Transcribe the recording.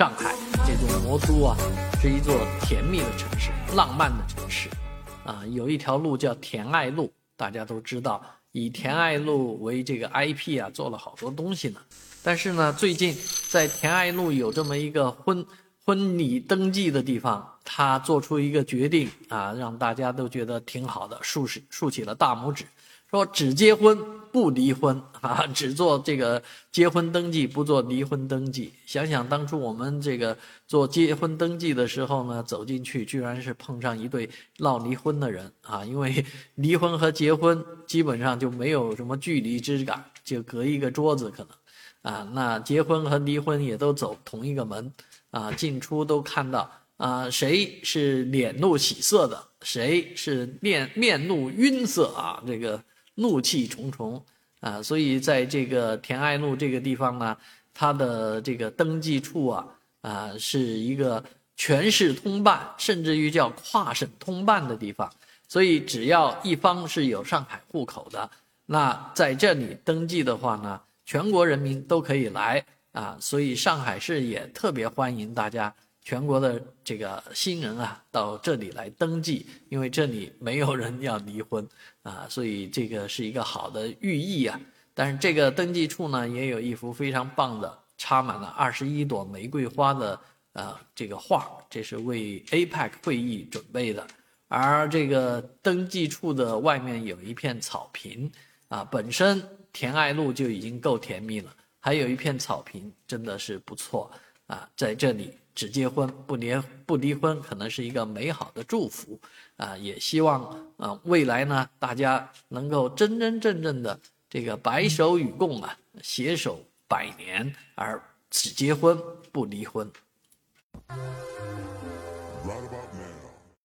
上海这座魔都啊，是一座甜蜜的城市，浪漫的城市，啊，有一条路叫甜爱路，大家都知道，以甜爱路为这个 IP 啊，做了好多东西呢。但是呢，最近在甜爱路有这么一个婚婚礼登记的地方，他做出一个决定啊，让大家都觉得挺好的，竖起竖起了大拇指。说只结婚不离婚 啊，只做这个结婚登记，不做离婚登记。想想当初我们这个做结婚登记的时候呢，走进去居然是碰上一对闹离婚的人啊，因为离婚和结婚基本上就没有什么距离之感，就隔一个桌子可能啊。那结婚和离婚也都走同一个门啊，进出都看到啊，谁是脸露喜色的，谁是面面露晕色啊，这个。怒气重重啊，所以在这个田爱路这个地方呢，它的这个登记处啊啊是一个全市通办，甚至于叫跨省通办的地方。所以只要一方是有上海户口的，那在这里登记的话呢，全国人民都可以来啊。所以上海市也特别欢迎大家。全国的这个新人啊，到这里来登记，因为这里没有人要离婚啊，所以这个是一个好的寓意啊。但是这个登记处呢，也有一幅非常棒的插满了二十一朵玫瑰花的呃这个画，这是为 APEC 会议准备的。而这个登记处的外面有一片草坪啊，本身田爱路就已经够甜蜜了，还有一片草坪，真的是不错啊，在这里。只结婚不离不离婚，可能是一个美好的祝福啊！也希望啊，未来呢，大家能够真真正正的这个白首与共啊，携手百年，而只结婚不离婚。Right